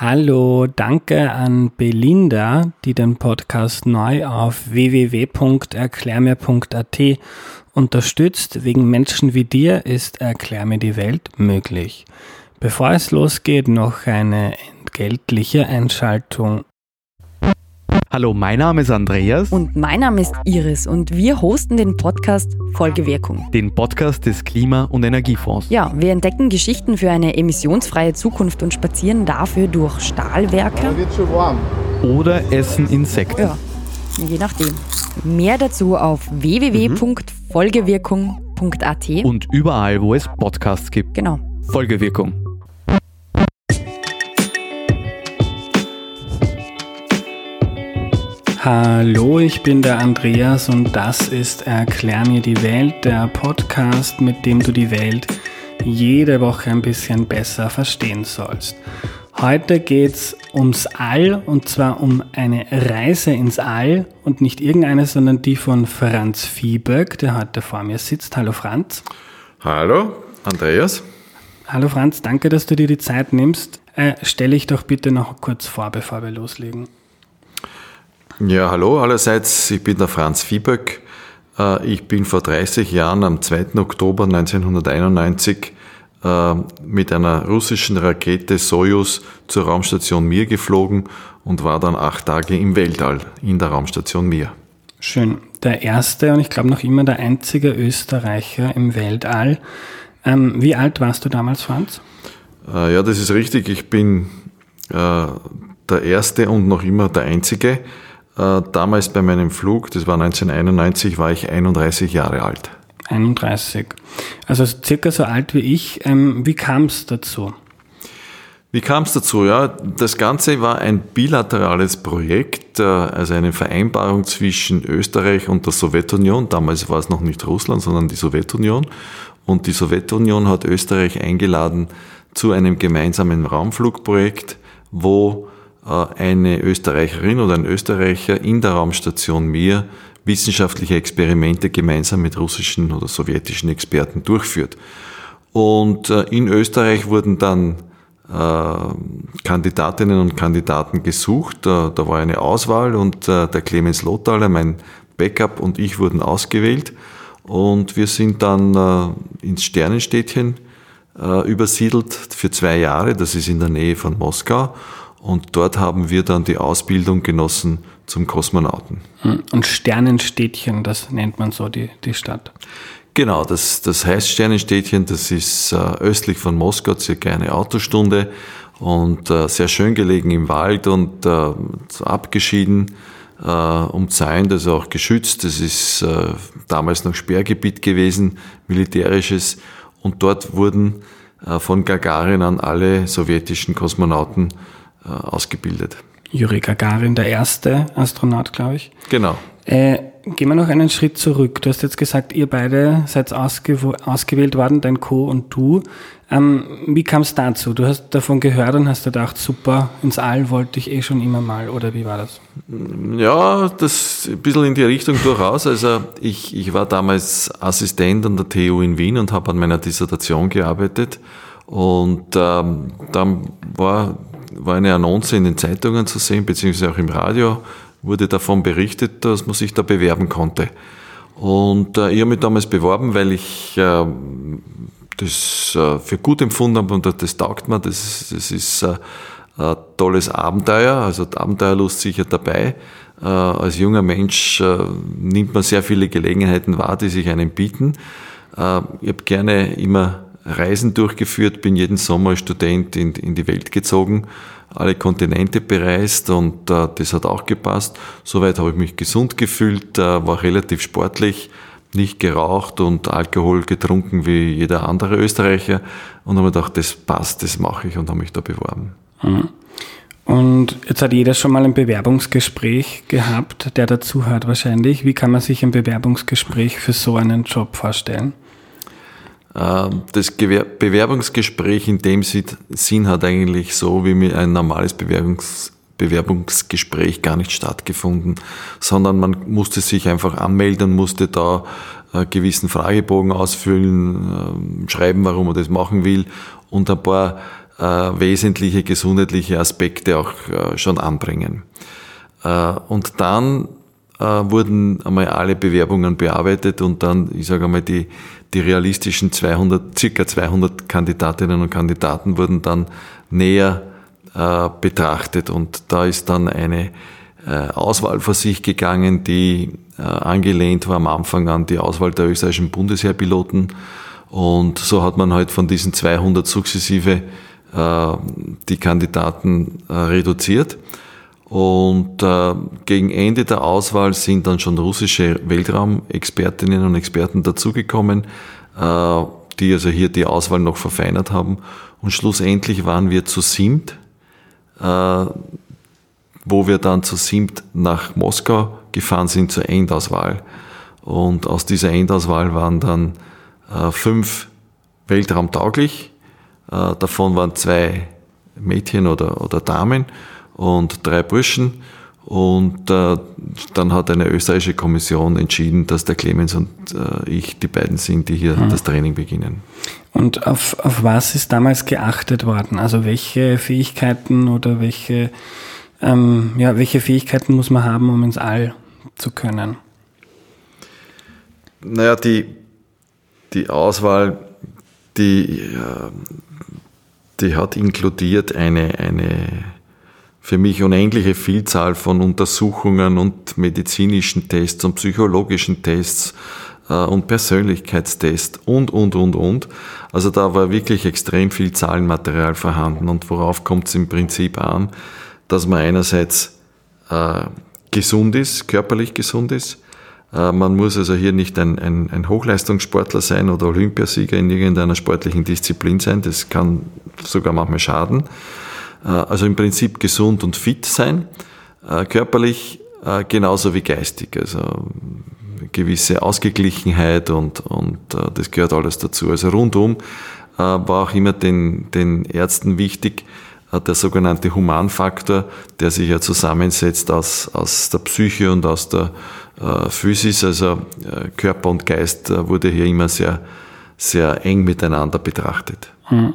Hallo, danke an Belinda, die den Podcast neu auf www.erklärmir.at unterstützt. Wegen Menschen wie dir ist Erklär mir die Welt möglich. Bevor es losgeht, noch eine entgeltliche Einschaltung. Hallo, mein Name ist Andreas. Und mein Name ist Iris und wir hosten den Podcast Folgewirkung. Den Podcast des Klima- und Energiefonds. Ja, wir entdecken Geschichten für eine emissionsfreie Zukunft und spazieren dafür durch Stahlwerke. Da wird schon warm. Oder essen Insekten. Ja, je nachdem. Mehr dazu auf www.folgewirkung.at. Und überall, wo es Podcasts gibt. Genau. Folgewirkung. Hallo, ich bin der Andreas und das ist Erklär mir die Welt, der Podcast, mit dem du die Welt jede Woche ein bisschen besser verstehen sollst. Heute geht's ums All und zwar um eine Reise ins All und nicht irgendeine, sondern die von Franz Viehböck, der heute vor mir sitzt. Hallo Franz. Hallo, Andreas. Hallo Franz, danke, dass du dir die Zeit nimmst. Äh, stell dich doch bitte noch kurz vor, bevor wir loslegen. Ja, hallo allerseits, ich bin der Franz Viehböck. Äh, Ich bin vor 30 Jahren am 2. Oktober 1991 äh, mit einer russischen Rakete Soyuz zur Raumstation Mir geflogen und war dann acht Tage im Weltall in der Raumstation Mir. Schön. Der erste und ich glaube noch immer der einzige Österreicher im Weltall. Ähm, wie alt warst du damals, Franz? Äh, Ja, das ist richtig. Ich bin äh, der Erste und noch immer der Einzige. Äh, Damals bei meinem Flug, das war 1991, war ich 31 Jahre alt. 31. Also circa so alt wie ich. Ähm, wie kam es dazu? Wie kam es dazu? Ja, das Ganze war ein bilaterales Projekt, äh, also eine Vereinbarung zwischen Österreich und der Sowjetunion. Damals war es noch nicht Russland, sondern die Sowjetunion. Und die Sowjetunion hat Österreich eingeladen zu einem gemeinsamen Raumflugprojekt, wo eine Österreicherin oder ein Österreicher in der Raumstation Mir wissenschaftliche Experimente gemeinsam mit russischen oder sowjetischen Experten durchführt. Und äh, in Österreich wurden dann äh, Kandidatinnen und Kandidaten gesucht. Da, war eine Auswahl und äh, der Clemens Lothaler, mein Backup und ich wurden ausgewählt. Und wir sind dann äh, ins Sternenstädtchen äh, übersiedelt für zwei Jahre. Das ist in der Nähe von Moskau. Und dort haben wir dann die Ausbildung genossen zum Kosmonauten. Hm, Und Sternenstädtchen, das nennt man so die, die Stadt. Genau, das, das heißt Sternenstädtchen, das ist äh, östlich von Moskau, circa eine Autostunde und äh, sehr schön gelegen im Wald und äh, abgeschieden, äh, umzäunt, also auch geschützt. Das ist damals noch Sperrgebiet gewesen, militärisches und dort wurden von Gagarin an alle sowjetischen Kosmonauten äh, ausgebildet. Juri Gagarin, der erste Astronaut, glaube ich. Genau. Äh, gehen wir noch einen Schritt zurück. Du hast jetzt gesagt, ihr beide seid ausgew ausgewählt worden, dein Co. und du. Ähm, wie kam es dazu? Du hast davon gehört und hast gedacht, super, ins All wollte ich eh schon immer mal, oder wie war das? Ja, das ein bisschen in die Richtung durchaus. Also ich, ich war damals Assistent an der TU in Wien und habe an meiner Dissertation gearbeitet. Und ähm, dann war, war eine Annonce in den Zeitungen zu sehen, beziehungsweise auch im Radio, wurde davon berichtet, dass man sich da bewerben konnte. Und äh, ich habe mich damals beworben, weil ich äh, das äh, für gut empfunden habe und das taugt mir. Das, das ist äh, ein tolles Abenteuer, also Abenteuerlust sicher dabei. Äh, als junger Mensch äh, nimmt man sehr viele Gelegenheiten wahr, die sich einem bieten. Äh, ich habe gerne immer Reisen durchgeführt, bin jeden Sommer als Student in, in die Welt gezogen, alle Kontinente bereist und äh, das hat auch gepasst. Soweit habe ich mich gesund gefühlt, äh, war relativ sportlich, nicht geraucht und Alkohol getrunken wie jeder andere Österreicher und habe mir gedacht, das passt, das mache ich und habe mich da beworben. Und jetzt hat jeder schon mal ein Bewerbungsgespräch gehabt, der dazuhört wahrscheinlich. Wie kann man sich ein Bewerbungsgespräch für so einen Job vorstellen? Ähm, Das Bewerbungsgespräch in dem Sin- Sinn hat eigentlich so wie ein normales Bewerbungs Bewerbungsgespräch gar nicht stattgefunden, sondern man musste sich einfach anmelden, musste da äh, gewissen Fragebogen ausfüllen, ähm, schreiben, warum man das machen will und ein paar äh, wesentliche gesundheitliche Aspekte auch äh, schon anbringen. Und dann wurden einmal alle Bewerbungen bearbeitet und dann, ich sage einmal, die, die realistischen 200, circa 200 Kandidatinnen und Kandidaten wurden dann näher äh, betrachtet und da ist dann eine äh, Auswahl vor sich gegangen, die äh, angelehnt war am Anfang an die Auswahl der österreichischen Bundesheerpiloten und so hat man halt von diesen 200 sukzessive äh, die Kandidaten äh, reduziert. Und äh, gegen Ende der Auswahl sind dann schon russische Weltraumexpertinnen und Experten dazugekommen, äh, die also hier die Auswahl noch verfeinert haben. Und schlussendlich waren wir zu siebt, äh, wo wir dann zu siebt nach Moskau gefahren sind zur Endauswahl. Und aus dieser Endauswahl waren dann äh, fünf weltraumtauglich. Äh, davon waren zwei Mädchen oder, oder Damen und drei Burschen. Und äh, dann hat eine österreichische Kommission entschieden, dass der Clemens und äh, ich die beiden sind, die hier hm. das Training beginnen. Und auf, auf was ist damals geachtet worden? Also welche Fähigkeiten oder welche, ähm, ja, welche Fähigkeiten muss man haben, um ins All zu können? Naja, die, die Auswahl, die, die hat inkludiert eine, eine für mich unendliche Vielzahl von Untersuchungen und medizinischen Tests und psychologischen Tests äh, und Persönlichkeitstests und, und, und, und. Also da war wirklich extrem viel Zahlenmaterial vorhanden und worauf kommt es im Prinzip an, dass man einerseits äh, gesund ist, körperlich gesund ist, äh, man muss also hier nicht ein, ein, ein, Hochleistungssportler sein oder Olympiasieger in irgendeiner sportlichen Disziplin sein. Das kann sogar manchmal schaden. Äh, also im Prinzip gesund und fit sein, äh, körperlich genauso wie geistig. Also gewisse Ausgeglichenheit und, und das gehört alles dazu. Also rundum war auch immer den, den Ärzten wichtig, der sogenannte Humanfaktor, der sich ja zusammensetzt aus, aus der Psyche und aus der äh, Physis, also äh, Körper und Geist, äh, wurde hier immer sehr, sehr eng miteinander betrachtet. Hm.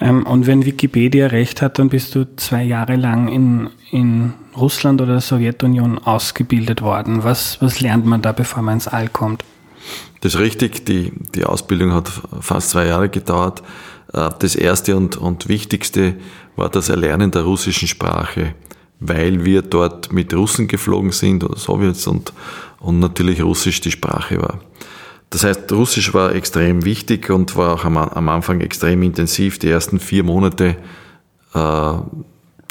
Ähm, und wenn Wikipedia recht hat, dann bist du zwei Jahre lang in, in Russland oder der Sowjetunion ausgebildet worden. Was, was lernt man da, bevor man ins All kommt? Das ist richtig. Die, die Ausbildung hat fast zwei Jahre gedauert. Das erste und, und wichtigste war das Erlernen der russischen Sprache weil wir dort mit Russen geflogen sind oder Sowjets und, und natürlich Russisch die Sprache war. Das heißt, Russisch war extrem wichtig und war auch am, am Anfang extrem intensiv. Die ersten vier Monate äh,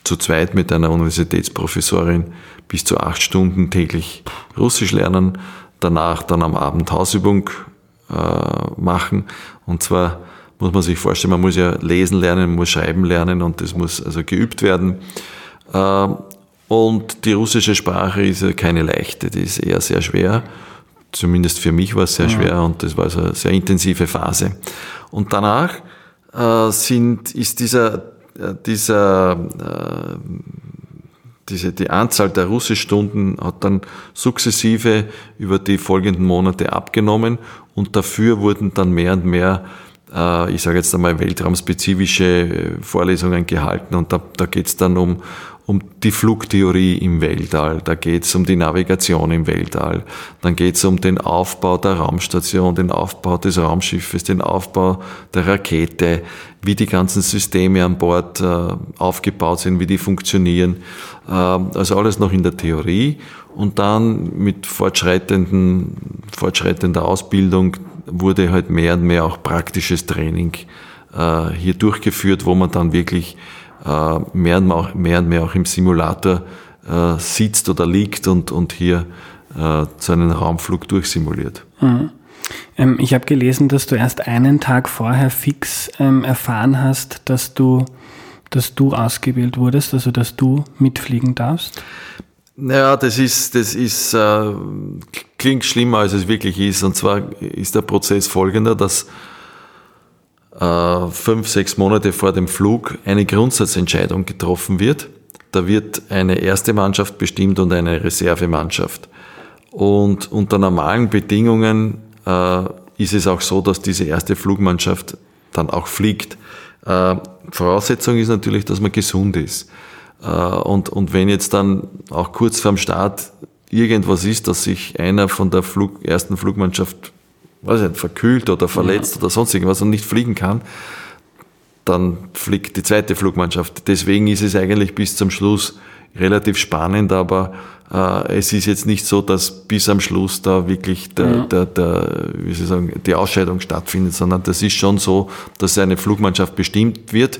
zu zweit mit einer Universitätsprofessorin bis zu acht Stunden täglich Russisch lernen, danach dann am Abend Hausübung äh, machen. Und zwar muss man sich vorstellen, man muss ja lesen lernen, muss schreiben lernen und das muss also geübt werden. Ähm, und die russische Sprache ist ja keine leichte, die ist eher sehr schwer. Zumindest für mich war es sehr schwer und das war so eine sehr intensive Phase. Und danach äh, sind, ist dieser, äh, dieser, äh, diese, die Anzahl der Russischstunden hat dann sukzessive über die folgenden Monate abgenommen und dafür wurden dann mehr und mehr äh, ich sage jetzt einmal, weltraumspezifische äh, Vorlesungen gehalten und da, da geht es dann um, um die Flugtheorie im Weltall, da geht es um die Navigation im Weltall, dann geht es um den Aufbau der Raumstation, den Aufbau des Raumschiffes, den Aufbau der Rakete, wie die ganzen Systeme an Bord äh, aufgebaut sind, wie die funktionieren. Äh, also alles noch in der Theorie. Und dann mit fortschreitenden, fortschreitender Ausbildung wurde halt mehr und mehr auch praktisches Training äh, hier durchgeführt, wo man dann wirklich mehr, und mehr, mehr auch im Simulator äh, sitzt oder liegt und, und hier äh, zu einem Raumflug durchsimuliert. Mhm. Ähm, ich habe gelesen, dass du erst einen Tag vorher fix ähm, erfahren hast, dass du, dass du ausgewählt wurdest, also dass du mitfliegen darfst. Naja, das ist, das ist, äh, klingt schlimmer, als es wirklich ist. Und zwar ist der Prozess folgender, dass äh, fünf, sechs Monate vor dem Flug eine Grundsatzentscheidung getroffen wird. Da wird eine erste Mannschaft bestimmt und eine Reservemannschaft. Und unter normalen Bedingungen äh, ist es auch so, dass diese erste Flugmannschaft dann auch fliegt. Äh, Voraussetzung ist natürlich, dass man gesund ist. Äh, und, und wenn jetzt dann auch kurz vorm Start irgendwas ist, dass sich einer von der Flug, ersten Flugmannschaft weiß nicht, verkühlt oder verletzt ja. oder sonst irgendwas und nicht fliegen kann, dann fliegt die zweite Flugmannschaft. Deswegen ist es eigentlich bis zum Schluss relativ spannend, aber äh, es ist jetzt nicht so, dass bis am Schluss da wirklich der, ja. der, der, wie Sie sagen, die Ausscheidung stattfindet, sondern das ist schon so, dass eine Flugmannschaft bestimmt wird,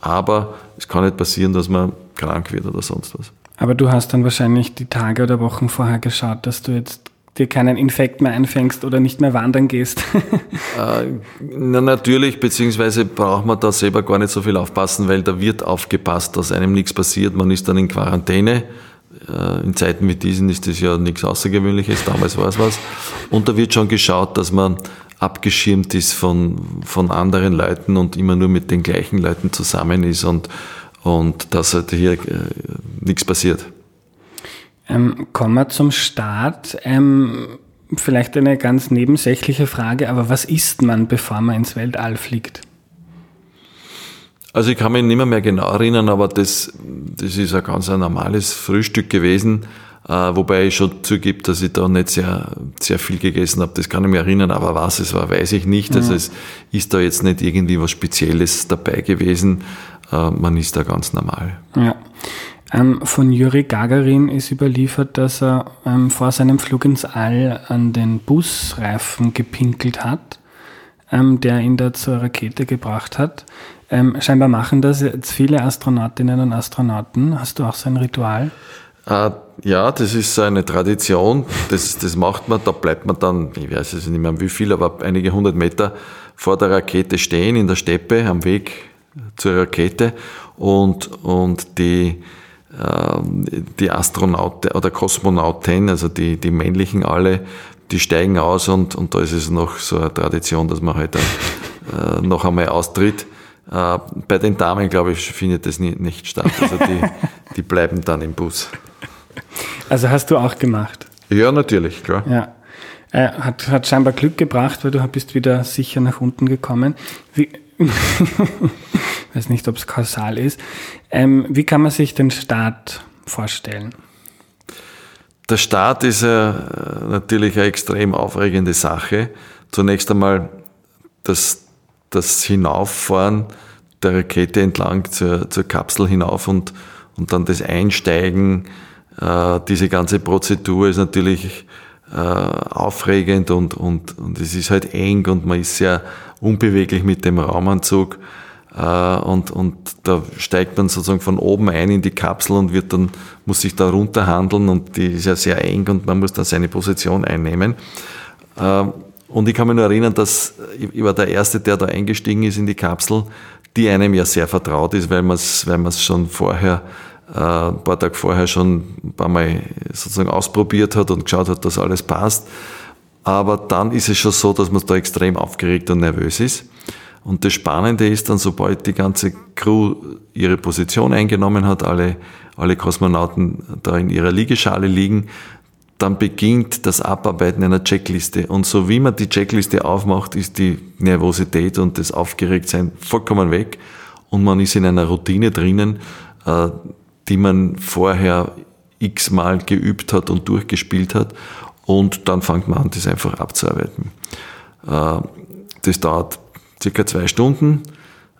aber es kann nicht passieren, dass man krank wird oder sonst was. Aber du hast dann wahrscheinlich die Tage oder Wochen vorher geschaut, dass du jetzt dir keinen Infekt mehr einfängst oder nicht mehr wandern gehst? äh, na, natürlich, beziehungsweise braucht man da selber gar nicht so viel aufpassen, weil da wird aufgepasst, dass einem nichts passiert. Man ist dann in Quarantäne. Äh, in Zeiten wie diesen ist das ja nichts Außergewöhnliches, damals war es was. Und da wird schon geschaut, dass man abgeschirmt ist von, von anderen Leuten und immer nur mit den gleichen Leuten zusammen ist und, und dass halt hier äh, nichts passiert. Ähm, kommen wir zum Start. Ähm, vielleicht eine ganz nebensächliche Frage, aber was isst man, bevor man ins Weltall fliegt? Also ich kann mich nicht mehr, mehr genau erinnern, aber das, das ist ein ganz ein normales Frühstück gewesen, äh, wobei ich schon zugebe, dass ich da nicht sehr, sehr viel gegessen habe. Das kann ich mir erinnern, aber was es war, weiß ich nicht. Also mhm. es ist da jetzt nicht irgendwie was Spezielles dabei gewesen. Äh, man ist da ganz normal. Ja. Ähm, von Juri Gagarin ist überliefert, dass er ähm, vor seinem Flug ins All an den Busreifen gepinkelt hat, ähm, der ihn da zur Rakete gebracht hat. Ähm, scheinbar machen das jetzt viele Astronautinnen und Astronauten. Hast du auch so ein Ritual? Äh, ja, das ist eine Tradition. Das, das macht man, da bleibt man dann, ich weiß es nicht mehr wie viel, aber einige hundert Meter vor der Rakete stehen in der Steppe am Weg zur Rakete und, und die die Astronauten oder Kosmonauten, also die, die männlichen alle, die steigen aus und, und da ist es noch so eine Tradition, dass man halt dann, äh, noch einmal austritt. Äh, bei den Damen, glaube ich, findet das nie, nicht statt. Also die, die bleiben dann im Bus. Also hast du auch gemacht? Ja, natürlich, klar. Ja. Äh, hat, hat scheinbar Glück gebracht, weil du bist wieder sicher nach unten gekommen. Wie, weiß nicht, ob es kausal ist. Ähm, wie kann man sich den Start vorstellen? Der Start ist äh, natürlich eine extrem aufregende Sache. Zunächst einmal das, das Hinauffahren der Rakete entlang zur, zur Kapsel hinauf und, und dann das Einsteigen. Äh, diese ganze Prozedur ist natürlich äh, aufregend und, und, und es ist halt eng und man ist sehr unbeweglich mit dem Raumanzug. Äh, und, und da steigt man sozusagen von oben ein in die Kapsel und wird dann, muss sich da runterhandeln und die ist ja sehr eng und man muss dann seine Position einnehmen. Äh, und ich kann mich nur erinnern, dass ich war der Erste, der da eingestiegen ist in die Kapsel, die einem ja sehr vertraut ist, weil man es weil schon vorher, ein paar Tage vorher schon ein paar Mal sozusagen ausprobiert hat und geschaut hat, dass alles passt. Aber dann ist es schon so, dass man da extrem aufgeregt und nervös ist. Und das Spannende ist dann, sobald die ganze Crew ihre Position eingenommen hat, alle, alle Kosmonauten da in ihrer Liegeschale liegen, dann beginnt das Abarbeiten einer Checkliste. Und so wie man die Checkliste aufmacht, ist die Nervosität und das Aufgeregtsein vollkommen weg. Und man ist in einer Routine drinnen, äh, die man vorher x-mal geübt hat und durchgespielt hat. Und dann fängt man an, das einfach abzuarbeiten. Äh, das dauert circa zwei Stunden,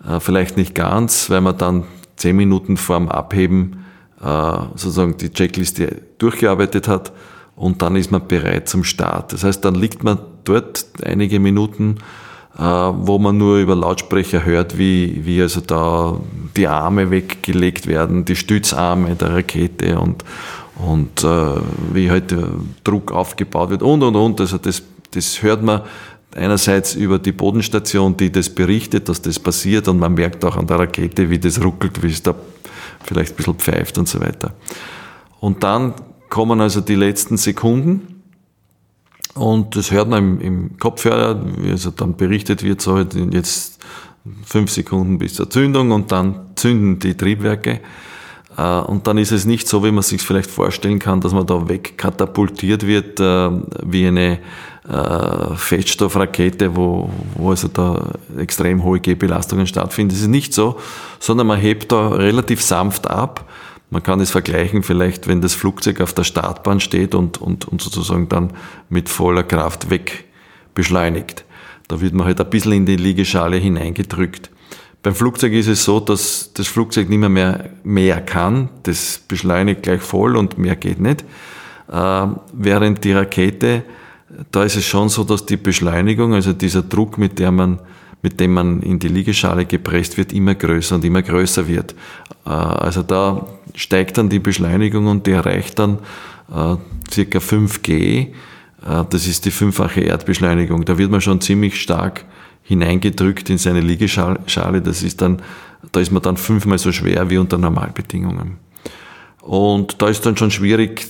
äh, vielleicht nicht ganz, weil man dann zehn Minuten vorm Abheben äh, sozusagen die Checkliste durchgearbeitet hat und dann ist man bereit zum Start. Das heißt, dann liegt man dort einige Minuten, wo man nur über Lautsprecher hört, wie, wie also da die Arme weggelegt werden, die Stützarme der Rakete und, und wie halt Druck aufgebaut wird und und und. Also das, das hört man einerseits über die Bodenstation, die das berichtet, dass das passiert und man merkt auch an der Rakete, wie das ruckelt, wie es da vielleicht ein bisschen pfeift und so weiter. Und dann kommen also die letzten Sekunden und das hört man im, im Kopfhörer, wie also dann berichtet wird, so jetzt fünf Sekunden bis zur Zündung und dann zünden die Triebwerke. Äh, und dann ist es nicht so, wie man sich vielleicht vorstellen kann, dass man da wegkatapultiert wird äh, wie eine äh, Feststoffrakete, wo, wo also da extrem hohe G-Belastungen stattfinden. Das ist nicht so, sondern man hebt da relativ sanft ab. Man kann es vergleichen, vielleicht, wenn das Flugzeug auf der Startbahn steht und, und, und sozusagen dann mit voller Kraft weg beschleunigt. Da wird man halt ein bisschen in die Liegeschale hineingedrückt. Beim Flugzeug ist es so, dass das Flugzeug nicht mehr mehr, mehr kann. Das beschleunigt gleich voll und mehr geht nicht. Äh, während die Rakete, da ist es schon so, dass die Beschleunigung, also dieser Druck, mit, der man, mit dem man in die Liegeschale gepresst wird, immer größer und immer größer wird. Äh, also da steigt dann die Beschleunigung und die erreicht dann äh, circa 5G. Äh, das ist die fünffache Erdbeschleunigung. Da wird man schon ziemlich stark hineingedrückt in seine Liegeschale. Das ist dann, da ist man dann fünfmal so schwer wie unter Normalbedingungen. Und da ist dann schon schwierig,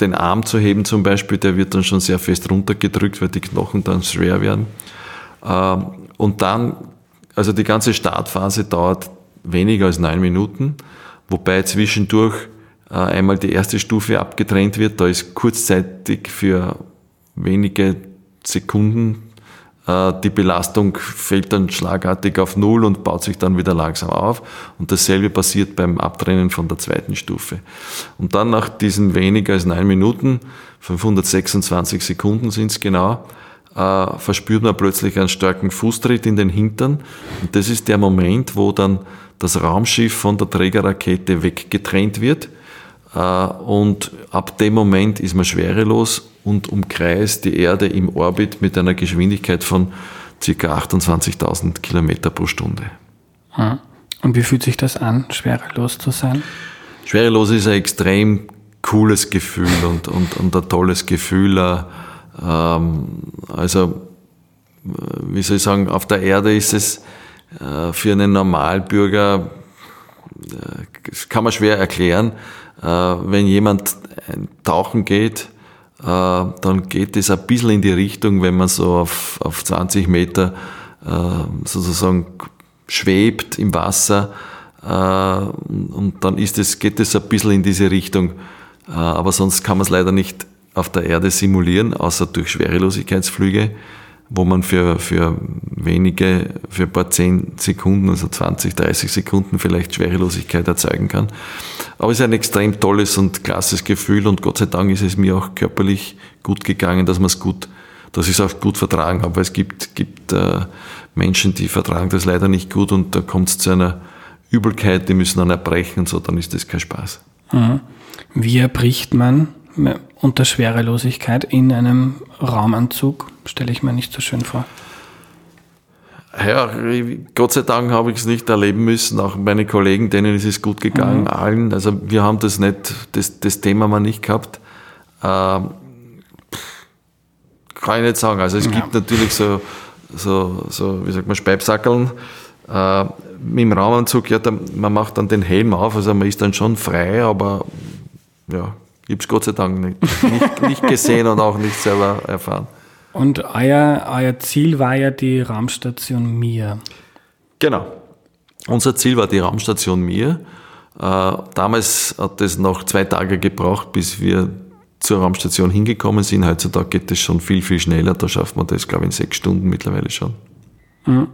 den Arm zu heben zum Beispiel, der wird dann schon sehr fest runtergedrückt, weil die Knochen dann schwer werden. Ähm, und dann, also die ganze Startphase dauert weniger als neun Minuten, wobei zwischendurch äh, einmal die erste Stufe abgetrennt wird. Da ist kurzzeitig für wenige Sekunden äh, die Belastung fällt dann schlagartig auf Null und baut sich dann wieder langsam auf. Und dasselbe passiert beim Abtrennen von der zweiten Stufe. Und dann nach diesen weniger als neun Minuten, 526 Sekunden sind es genau, äh, verspürt man plötzlich einen starken Fußtritt in den Hintern. Und das ist der Moment, wo dann das Raumschiff von der Trägerrakete weggetrennt wird. Äh, und ab dem Moment ist man schwerelos und umkreist die Erde im Orbit mit einer Geschwindigkeit von ca. 28.000 Kilometer pro Stunde. Und wie fühlt sich das an, schwerelos zu sein? Schwerelos ist ein extrem cooles Gefühl und, und, und ein tolles Gefühl. Äh, also, wie soll ich sagen, auf der Erde ist es äh, für einen Normalbürger, das kann man schwer erklären, wenn jemand tauchen geht, äh, dann geht es ein bisschen in die Richtung, wenn man so auf, auf 20 Meter äh, sozusagen schwebt im Wasser äh, und dann ist es, geht es ein bisschen in diese Richtung. Aber sonst kann man es leider nicht auf der Erde simulieren, außer durch Schwerelosigkeitsflüge wo man für, für wenige, für ein paar zehn Sekunden, also 20, 30 Sekunden vielleicht Schwerelosigkeit erzeugen kann. Aber es ist ein extrem tolles und klasses Gefühl und Gott sei Dank ist es mir auch körperlich gut gegangen, dass man es gut, dass ich es auch gut vertragen habe. Weil es gibt, gibt äh, Menschen, die vertragen das leider nicht gut und da kommt es zu einer Übelkeit, die müssen dann erbrechen und so, dann ist das kein Spaß. Mhm. Wie erbricht man unter Schwerelosigkeit in einem Raumanzug stelle ich mir nicht so schön vor. Ja, Gott sei Dank habe ich es nicht erleben müssen. Auch meine Kollegen, denen ist es gut gegangen, mhm. allen. Also wir haben das nicht, das, das Thema mal nicht gehabt. Ähm, kann ich nicht sagen. Also es ja. gibt natürlich so, so, so, wie sagt man, Speibsackeln. Äh, dem Raumanzug, ja, man macht dann den Helm auf, also man ist dann schon frei, aber ja, ich habe es Gott sei Dank nicht, nicht, nicht gesehen und auch nicht selber erfahren. Und euer, euer Ziel war ja die Raumstation Mir. Genau. Unser Ziel war die Raumstation Mir. Äh, damals hat es noch zwei Tage gebraucht, bis wir zur Raumstation hingekommen sind. Heutzutage geht es schon viel, viel schneller. Da schafft man das, glaube ich, in sechs Stunden mittlerweile schon. Mhm.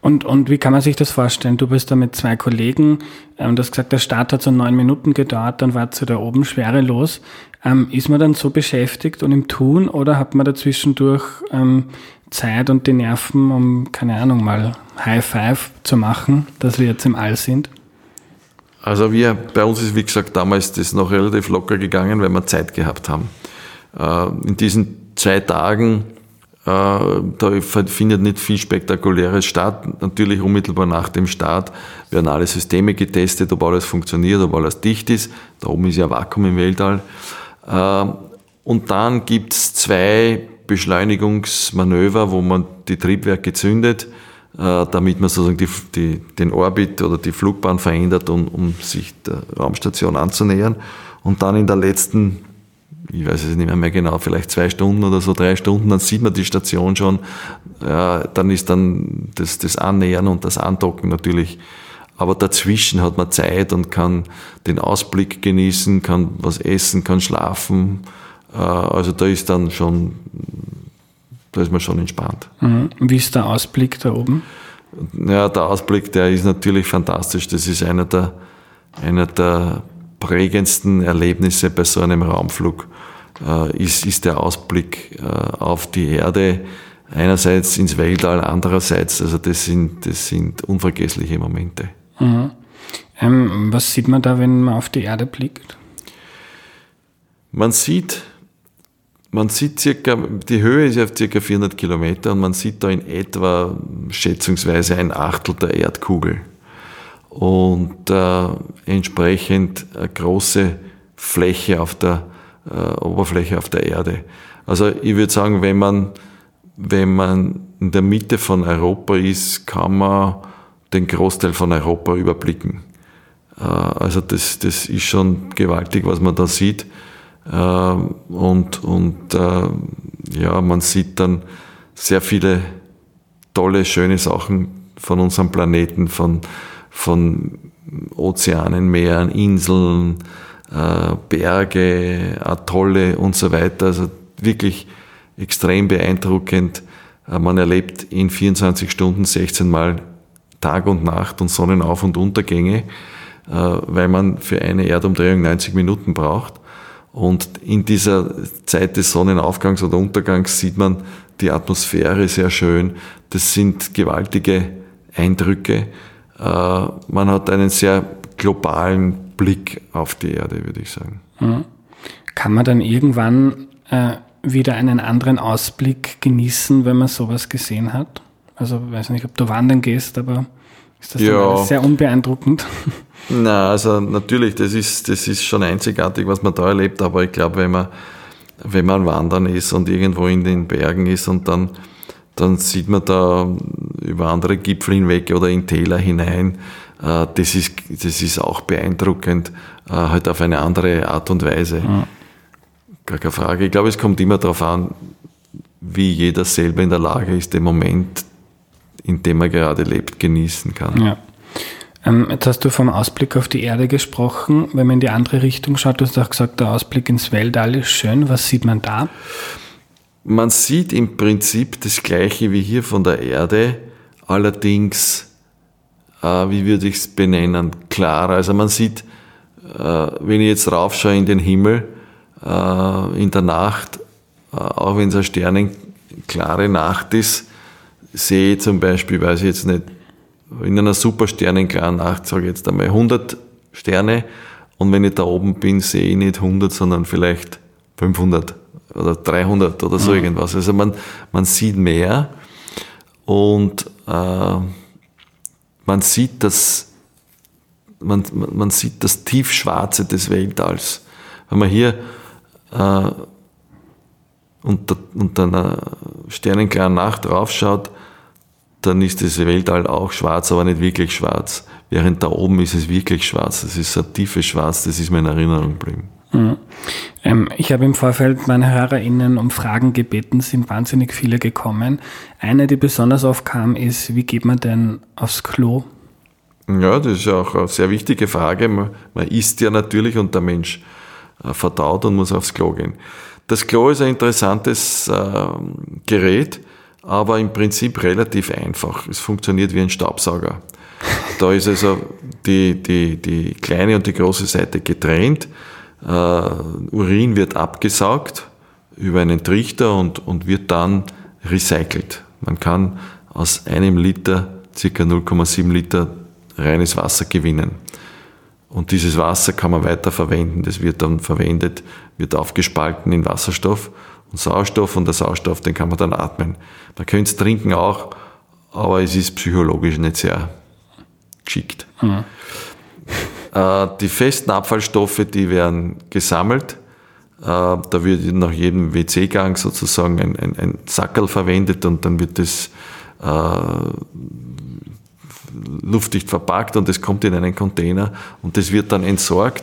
Und, und wie kann man sich das vorstellen? Du bist da mit zwei Kollegen ähm, und hast gesagt, der Start hat so neun Minuten gedauert, dann war du da oben schwerelos. Ähm, ist man dann so beschäftigt und im Tun oder hat man dazwischendurch ähm, Zeit und die Nerven, um, keine Ahnung, mal High Five zu machen, dass wir jetzt im All sind? Also wir, bei uns ist wie gesagt damals das noch relativ locker gegangen, weil wir Zeit gehabt haben. Äh, in diesen zwei Tagen da findet nicht viel Spektakuläres statt. Natürlich unmittelbar nach dem Start werden alle Systeme getestet, ob alles funktioniert, ob alles dicht ist. Da oben ist ja Vakuum im Weltall. Äh, und dann gibt's zwei Beschleunigungsmanöver, wo man die Triebwerke zündet, äh, damit man sozusagen die, die, den Orbit oder die Flugbahn verändert, um, um sich der Raumstation anzunähern. Und dann in der letzten ich weiß es nicht mehr, mehr genau, vielleicht zwei Stunden oder so, drei Stunden, dann sieht man die Station schon. Ja, dann ist dann das, das Annähern und das Andocken natürlich aber dazwischen hat man Zeit und kann den Ausblick genießen, kann was essen, kann schlafen. Äh, also da ist dann schon, da ist man schon entspannt. Mhm. Wie ist der Ausblick da oben? Ja, der Ausblick, der ist natürlich fantastisch. Das ist einer der, einer der prägendsten Erlebnisse bei so einem Raumflug, äh, ist, ist der Ausblick äh, auf die Erde. Einerseits ins Weltall, andererseits, also das sind, das sind unvergessliche Momente. Mhm. Ähm, was sieht man da, wenn man auf die Erde blickt? Man sieht, man sieht circa, die Höhe ist ja circa 400 Kilometer und man sieht da in etwa schätzungsweise ein Achtel der Erdkugel und äh, entsprechend eine große Fläche auf der äh, Oberfläche auf der Erde. Also ich würde sagen, wenn man, wenn man in der Mitte von Europa ist, kann man den Großteil von Europa überblicken. Äh, also das, das ist schon gewaltig, was man da sieht. Äh, und und äh, ja, man sieht dann sehr viele tolle, schöne Sachen von unserem Planeten, von, von Ozeanen, Meeren, Inseln, Berge, Atolle und so weiter. Also wirklich extrem beeindruckend. Man erlebt in 24 Stunden 16 Mal Tag und Nacht und Sonnenauf- und Untergänge, äh, weil man für eine Erdumdrehung 90 Minuten braucht. Und in dieser Zeit des Sonnenaufgangs oder Untergangs sieht man die Atmosphäre sehr schön. Das sind gewaltige Eindrücke. Äh, man hat einen sehr globalen Blick auf die Erde, würde ich sagen. Mhm. Kann man dann irgendwann äh, wieder einen anderen Ausblick genießen, wenn man sowas gesehen hat? Also weiß nicht, ob du wandern gehst, aber ist das ja. sehr unbeeindruckend? Na, also natürlich, das ist, das ist schon einzigartig, was man da erlebt, aber ich glaube, wenn man, wenn man wandern ist und irgendwo in den Bergen ist und dann, dann sieht man da über andere Gipfel hinweg oder in Täler hinein, äh, das ist, das ist auch beeindruckend, äh, halt auf eine andere Art und Weise. Ja. Gar keine Frage. Ich glaube, es kommt immer darauf an, wie jeder selber in der Lage ist, den Moment in dem er gerade lebt, genießen kann. Ja. Ähm, jetzt hast du vom Ausblick auf die Erde gesprochen. Wenn man in die andere Richtung schaut, du hast auch gesagt, der Ausblick ins Weltall ist schön. Was sieht man da? Man sieht im Prinzip das Gleiche wie hier von der Erde, allerdings, äh, wie würde ich es benennen, klarer. Also man sieht, äh, wenn ich jetzt raufschaue in den Himmel, äh, in der Nacht, äh, auch wenn es eine sternenklare Nacht ist, sehe zum Beispiel, weiß ich jetzt nicht, in einer super sternenklaren Nacht, sage ich jetzt einmal 100 Sterne und wenn ich da oben bin, sehe ich nicht 100, sondern vielleicht 500 oder 300 oder so mhm. irgendwas. Also man, man sieht mehr und äh, man sieht das man, man sieht das Tiefschwarze des Weltalls. Wenn man hier äh, unter, unter einer sternenklaren Nacht draufschaut, dann ist das Weltall auch schwarz, aber nicht wirklich schwarz. Während da oben ist es wirklich schwarz. Das ist ein tiefes Schwarz, das ist mir in Erinnerung geblieben. Mhm. Ähm, ich habe im Vorfeld meine HörerInnen um Fragen gebeten, sind wahnsinnig viele gekommen. Eine, die besonders oft kam, ist, wie geht man denn aufs Klo? Ja, das ist ja auch eine sehr wichtige Frage. Man, man isst ja natürlich und der Mensch äh, verdaut und muss aufs Klo gehen. Das Klo ist ein interessantes äh, Gerät aber im Prinzip relativ einfach. Es funktioniert wie ein Staubsauger. Da ist also die, die, die kleine und die große Seite getrennt. Uh, Urin wird abgesaugt über einen Trichter und, und wird dann recycelt. Man kann aus einem Liter circa 0,7 Liter reines Wasser gewinnen. Und dieses Wasser kann man weiter verwenden. Das wird dann verwendet, wird aufgespalten in Wasserstoff und Sauerstoff und der Sauerstoff, den kann man dann atmen. Man könnte es trinken auch, aber es ist psychologisch nicht sehr geschickt. Mhm. Äh, die festen Abfallstoffe, die werden gesammelt. Äh, da wird nach jedem WC-Gang sozusagen ein, ein, ein Sackerl verwendet und dann wird das äh, luftdicht verpackt und es kommt in einen Container und das wird dann entsorgt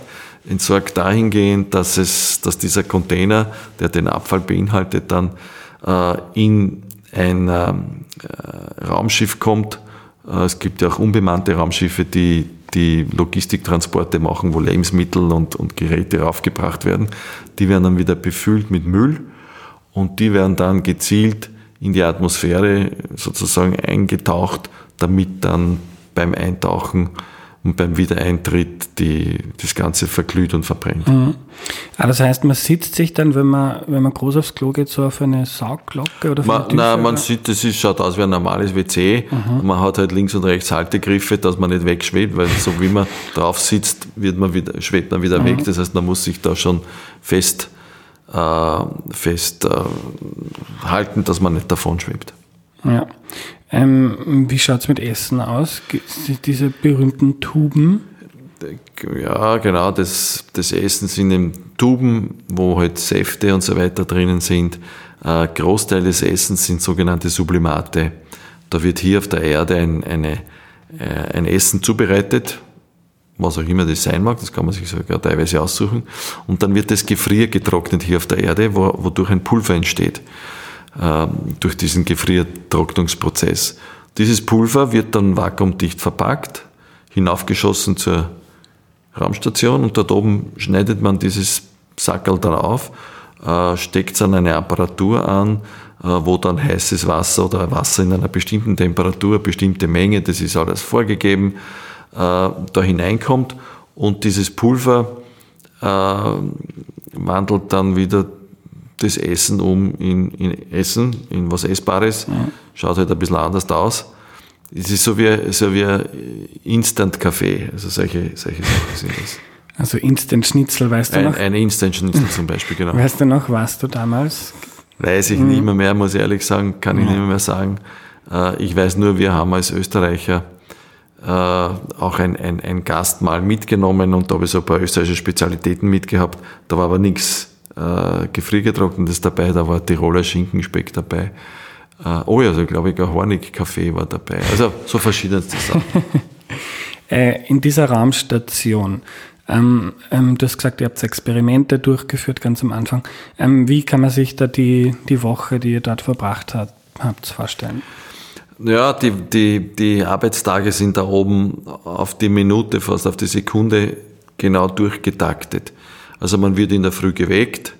entsorgt dahingehend, dass, es, dass dieser Container, der den Abfall beinhaltet, dann äh, in ein ähm, äh, Raumschiff kommt, Äh, es gibt ja auch unbemannte Raumschiffe, die die Logistiktransporte machen, wo Lebensmittel und, und Geräte raufgebracht werden. Die werden dann wieder befüllt mit Müll und die werden dann gezielt in die Atmosphäre sozusagen eingetaucht, damit dann beim Eintauchen und beim Wiedereintritt die, das Ganze verglüht und verbrennt. Mhm. Ah, das heißt, man sitzt sich dann, wenn man, wenn man groß aufs Klo geht, so auf eine Saugglocke oder man, Nein, man sieht, das ist, schaut aus wie ein normales WC. Mhm. Man hat halt links und rechts Haltegriffe, dass man nicht wegschwebt, weil so wie man drauf sitzt, wird man wieder, schwebt man wieder mhm. weg. Das heißt, man muss sich da schon fest, äh, fest äh, halten, dass man nicht davon schwebt. Ja. Ähm, wie schaut es mit Essen aus? Diese berühmten Tuben? Ja, genau, das, das Essen sind eben Tuben, wo halt Säfte und so weiter drinnen sind. Äh, Großteil des Essens sind sogenannte Sublimate. Da wird hier auf der Erde ein, eine, äh, ein Essen zubereitet, was auch immer das sein mag, das kann man sich sogar teilweise aussuchen. Und dann wird das gefriergetrocknet hier auf der Erde, wo, wodurch ein Pulver entsteht. Ähm, durch diesen Gefriertrocknungsprozess. Dieses Pulver wird dann vakuumdicht verpackt, hinaufgeschossen zur Raumstation und dort oben schneidet man dieses Sackerl dann auf, äh, steckt es an eine Apparatur an, äh, wo dann heißes Wasser oder Wasser in einer bestimmten Temperatur, bestimmte Menge, das ist alles vorgegeben, äh, da hineinkommt und dieses Pulver wandelt dann wieder das Essen um in, in Essen, in was Essbares. Ja. Schaut halt ein bisschen anders aus. Es ist so wie, so wie Instant-Kaffee, also solche, solche Sachen sind das. Also Instant-Schnitzel, weißt du ein, noch? Eine Instant-Schnitzel zum Beispiel, genau. Weißt du noch, was du damals? Weiß ich mhm. nicht mehr, mehr, muss ich ehrlich sagen, kann ich ja. nicht mehr, mehr sagen. Äh, ich weiß nur, wir haben als Österreicher äh, auch ein, ein, ein Gast mal mitgenommen und da habe ich so ein paar österreichische Spezialitäten mitgehabt. Da war aber nichts äh, gefriergetrocknetes dabei, da war Tiroler Schinkenspeck dabei. Äh, oh ja, also glaube ich, ein Hornig-Kaffee war dabei. Also so verschiedenste Sachen. äh, in dieser Raumstation, ähm, ähm, du hast gesagt, ihr habt Experimente durchgeführt ganz am Anfang. Ähm, wie kann man sich da die, die Woche, die ihr dort verbracht habt, habt vorstellen? Ja, die, die, die Arbeitstage sind da oben auf die Minute, fast auf die Sekunde genau durchgetaktet. Also man wird in der Früh geweckt,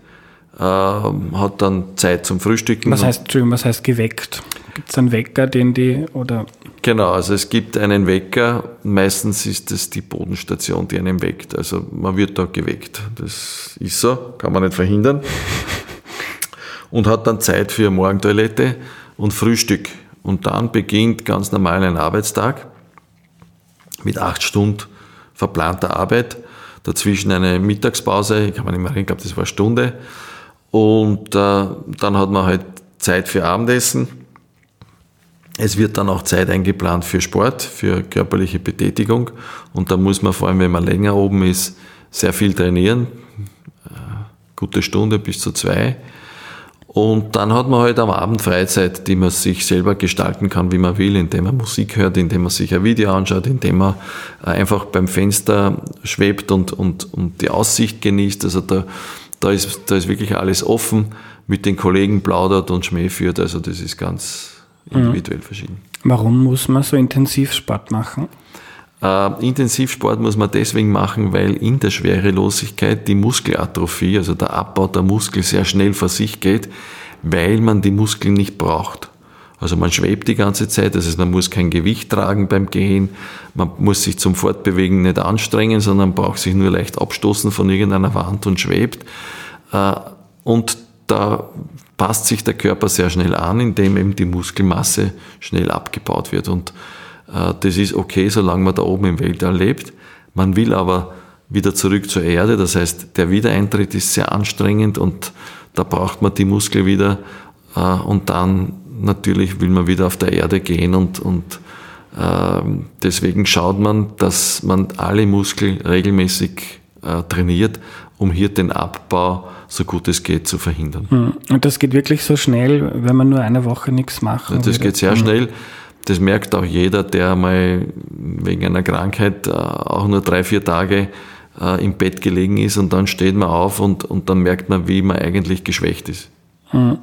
äh, hat dann Zeit zum Frühstücken. Was heißt, was heißt geweckt? Gibt es einen Wecker, den die oder? Genau, also es gibt einen Wecker. Meistens ist es die Bodenstation, die einen weckt. Also man wird da geweckt. Das ist so, kann man nicht verhindern. Und hat dann Zeit für Morgentoilette und Frühstück. Und dann beginnt ganz normal ein Arbeitstag mit acht Stunden verplanter Arbeit dazwischen eine Mittagspause, ich kann mich nicht mehr erinnern, ich glaube, das war eine Stunde. Und äh, dann hat man halt Zeit für Abendessen. Es wird dann auch Zeit eingeplant für Sport, für körperliche Betätigung. Und da muss man vor allem, wenn man länger oben ist, sehr viel trainieren. Äh, gute Stunde bis zu zwei. Und dann hat man halt am Abend Freizeit, die man sich selber gestalten kann, wie man will, indem man Musik hört, indem man sich ein Video anschaut, indem man äh, einfach beim Fenster schwebt und, und, und die Aussicht genießt. Also da, da, ist, da ist wirklich alles offen, mit den Kollegen plaudert und Schmäh führt. Also das ist ganz individuell mhm. verschieden. Warum muss man so intensiv Sport machen? Äh, Intensivsport muss man deswegen machen, weil in der Schwerelosigkeit die Muskelatrophie, also der Abbau der Muskel sehr schnell vor sich geht, weil man die Muskeln nicht braucht. Also man schwebt die ganze Zeit, das heißt, man muss kein Gewicht tragen beim Gehen, man muss sich zum Fortbewegen nicht anstrengen, sondern braucht sich nur leicht abstoßen von irgendeiner Wand und schwebt. Äh, und da passt sich der Körper sehr schnell an, indem eben die Muskelmasse schnell abgebaut wird. Und das ist okay, solange man da oben im Weltall lebt. Man will aber wieder zurück zur Erde, das heißt, der Wiedereintritt ist sehr anstrengend und da braucht man die Muskel wieder äh, und dann natürlich will man wieder auf der Erde gehen und, und ähm, deswegen schaut man, dass man alle Muskeln regelmäßig äh, trainiert, um hier den Abbau so gut es geht zu verhindern. Hm. Und das geht wirklich so schnell, wenn man nur eine Woche nichts macht? das geht sehr hm. schnell. Das merkt auch jeder, der mal wegen einer Krankheit äh, auch nur drei, vier Tage äh, im Bett gelegen ist und dann steht man auf und, und dann merkt man, wie man eigentlich geschwächt ist. Hm.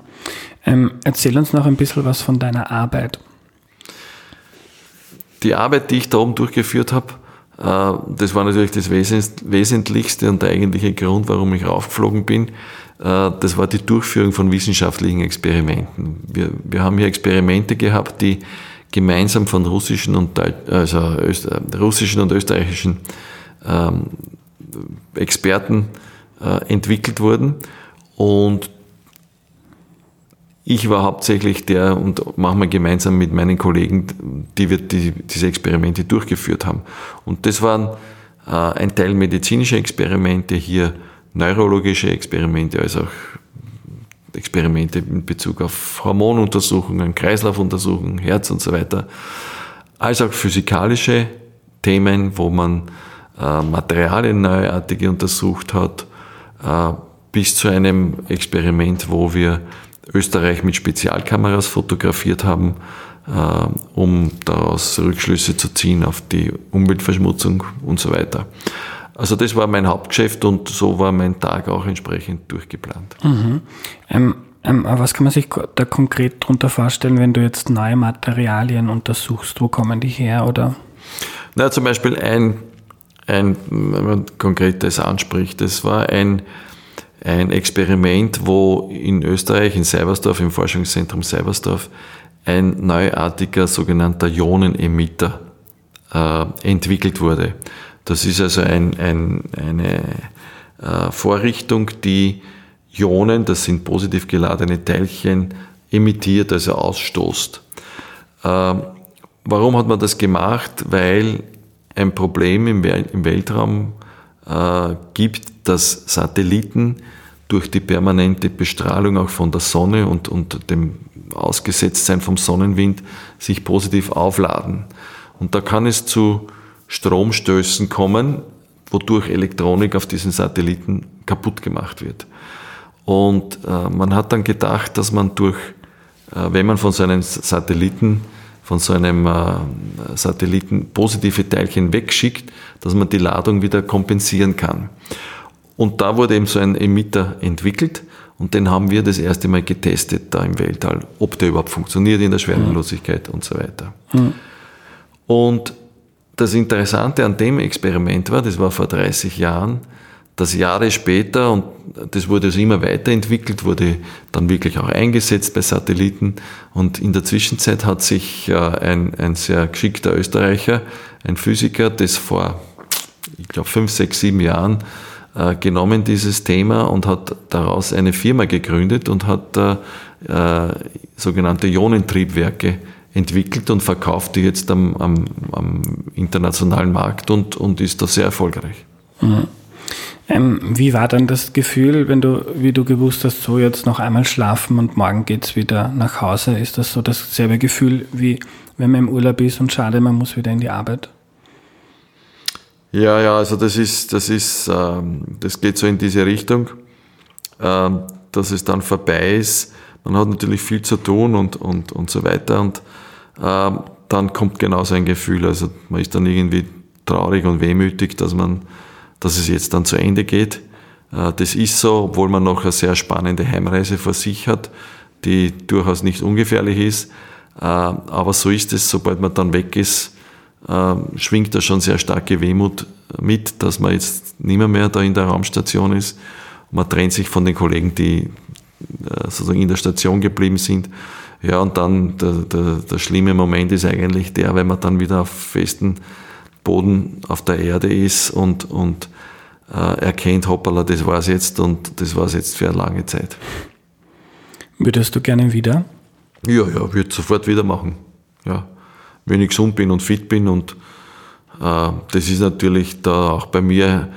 Ähm, erzähl uns noch ein bisschen was von deiner Arbeit. die Arbeit, die ich da oben durchgeführt habe, äh, das war natürlich das Wesentlichste und der eigentliche Grund, warum ich raufgeflogen bin. Das war die Durchführung von wissenschaftlichen Experimenten. Wir, wir haben hier Experimente gehabt, die gemeinsam von russischen und, also russischen und österreichischen ähm, Experten äh, entwickelt wurden. Und ich war hauptsächlich der und wir gemeinsam mit meinen Kollegen, die wir die, diese Experimente durchgeführt haben. Und das waren äh, ein Teil medizinischer Experimente, hier neurologische Experimente, also auch Experimente in Bezug auf Hormonuntersuchungen, Kreislaufuntersuchungen, Herz und so weiter, als auch physikalische Themen, wo man äh, Materialien neuartige untersucht hat, äh, bis zu einem Experiment, wo wir Österreich mit Spezialkameras fotografiert haben, äh, um daraus Rückschlüsse zu ziehen auf die Umweltverschmutzung und so weiter. Also das war mein Hauptgeschäft und so war mein Tag auch entsprechend durchgeplant. Mhm. Ähm, ähm, was kann man sich da konkret darunter vorstellen, wenn du jetzt neue Materialien untersuchst? Wo kommen die her? Oder? Na, zum Beispiel ein, ein wenn man konkretes anspricht, das war ein ein Experiment, wo in Österreich, in Seibersdorf, im Forschungszentrum Seibersdorf, ein neuartiger sogenannter Ionenemitter äh, entwickelt wurde. Das ist also ein, ein, eine äh, Vorrichtung, die Ionen, das sind positiv geladene Teilchen, emittiert, also ausstoßt. Äh, warum hat man das gemacht? Weil ein Problem im, im Weltraum äh, gibt, dass Satelliten durch die permanente Bestrahlung auch von der Sonne und, und dem Ausgesetztsein vom Sonnenwind sich positiv aufladen. Und da kann es zu Stromstößen kommen, wodurch Elektronik auf diesen Satelliten kaputt gemacht wird. Und äh, man hat dann gedacht, dass man durch, äh, wenn man von so einem Satelliten, von so einem äh, Satelliten positive Teilchen wegschickt, dass man die Ladung wieder kompensieren kann. Und da wurde eben so ein Emitter entwickelt und den haben wir das erste Mal getestet da im Weltall, ob der überhaupt funktioniert in der Schwerelosigkeit mhm. und so weiter. Mhm. Und das Interessante an dem Experiment war, das war vor 30 Jahren, dass Jahre später, und das wurde also immer weiterentwickelt, wurde dann wirklich auch eingesetzt bei Satelliten. Und in der Zwischenzeit hat sich ein, ein sehr geschickter Österreicher, ein Physiker, das vor, ich glaube, fünf, sechs, sieben Jahren äh, genommen, dieses Thema, und hat daraus eine Firma gegründet und hat äh, äh, sogenannte Ionentriebwerke entwickelt und verkauft die jetzt am, am, am internationalen Markt und, und ist da sehr erfolgreich. Mhm. Ähm, wie war dann das Gefühl, wenn du, wie du gewusst hast, so jetzt noch einmal schlafen und morgen geht es wieder nach Hause? Ist das so dasselbe Gefühl, wie wenn man im Urlaub ist und schade, man muss wieder in die Arbeit? Ja, ja, also das ist, das ist, ähm, das geht so in diese Richtung, ähm, dass es dann vorbei ist. Man hat natürlich viel zu tun und, und, und so weiter und ähm, dann kommt genau so ein Gefühl. Also man ist dann irgendwie traurig und wehmütig, dass man, dass es jetzt dann zu Ende geht. Äh, das ist so, obwohl man noch eine sehr spannende Heimreise vor sich hat, die durchaus nicht ungefährlich ist. Äh, aber so ist es, sobald man dann weg ist, ähm, schwingt da schon sehr starke Wehmut mit, dass man jetzt nicht mehr, mehr da in der Raumstation ist. Man trennt sich von den Kollegen, die äh, sozusagen in der Station geblieben sind. Ja, und dann der, der, der schlimme Moment ist eigentlich der, wenn man dann wieder auf festen Boden auf der Erde ist und, und äh, erkennt, hoppala, das war es jetzt und das war es jetzt für eine lange Zeit. Würdest du gerne wieder? Ja, ja, würde sofort wieder machen. Ja wenn ich gesund bin und fit bin. Und äh, das ist natürlich da auch bei mir,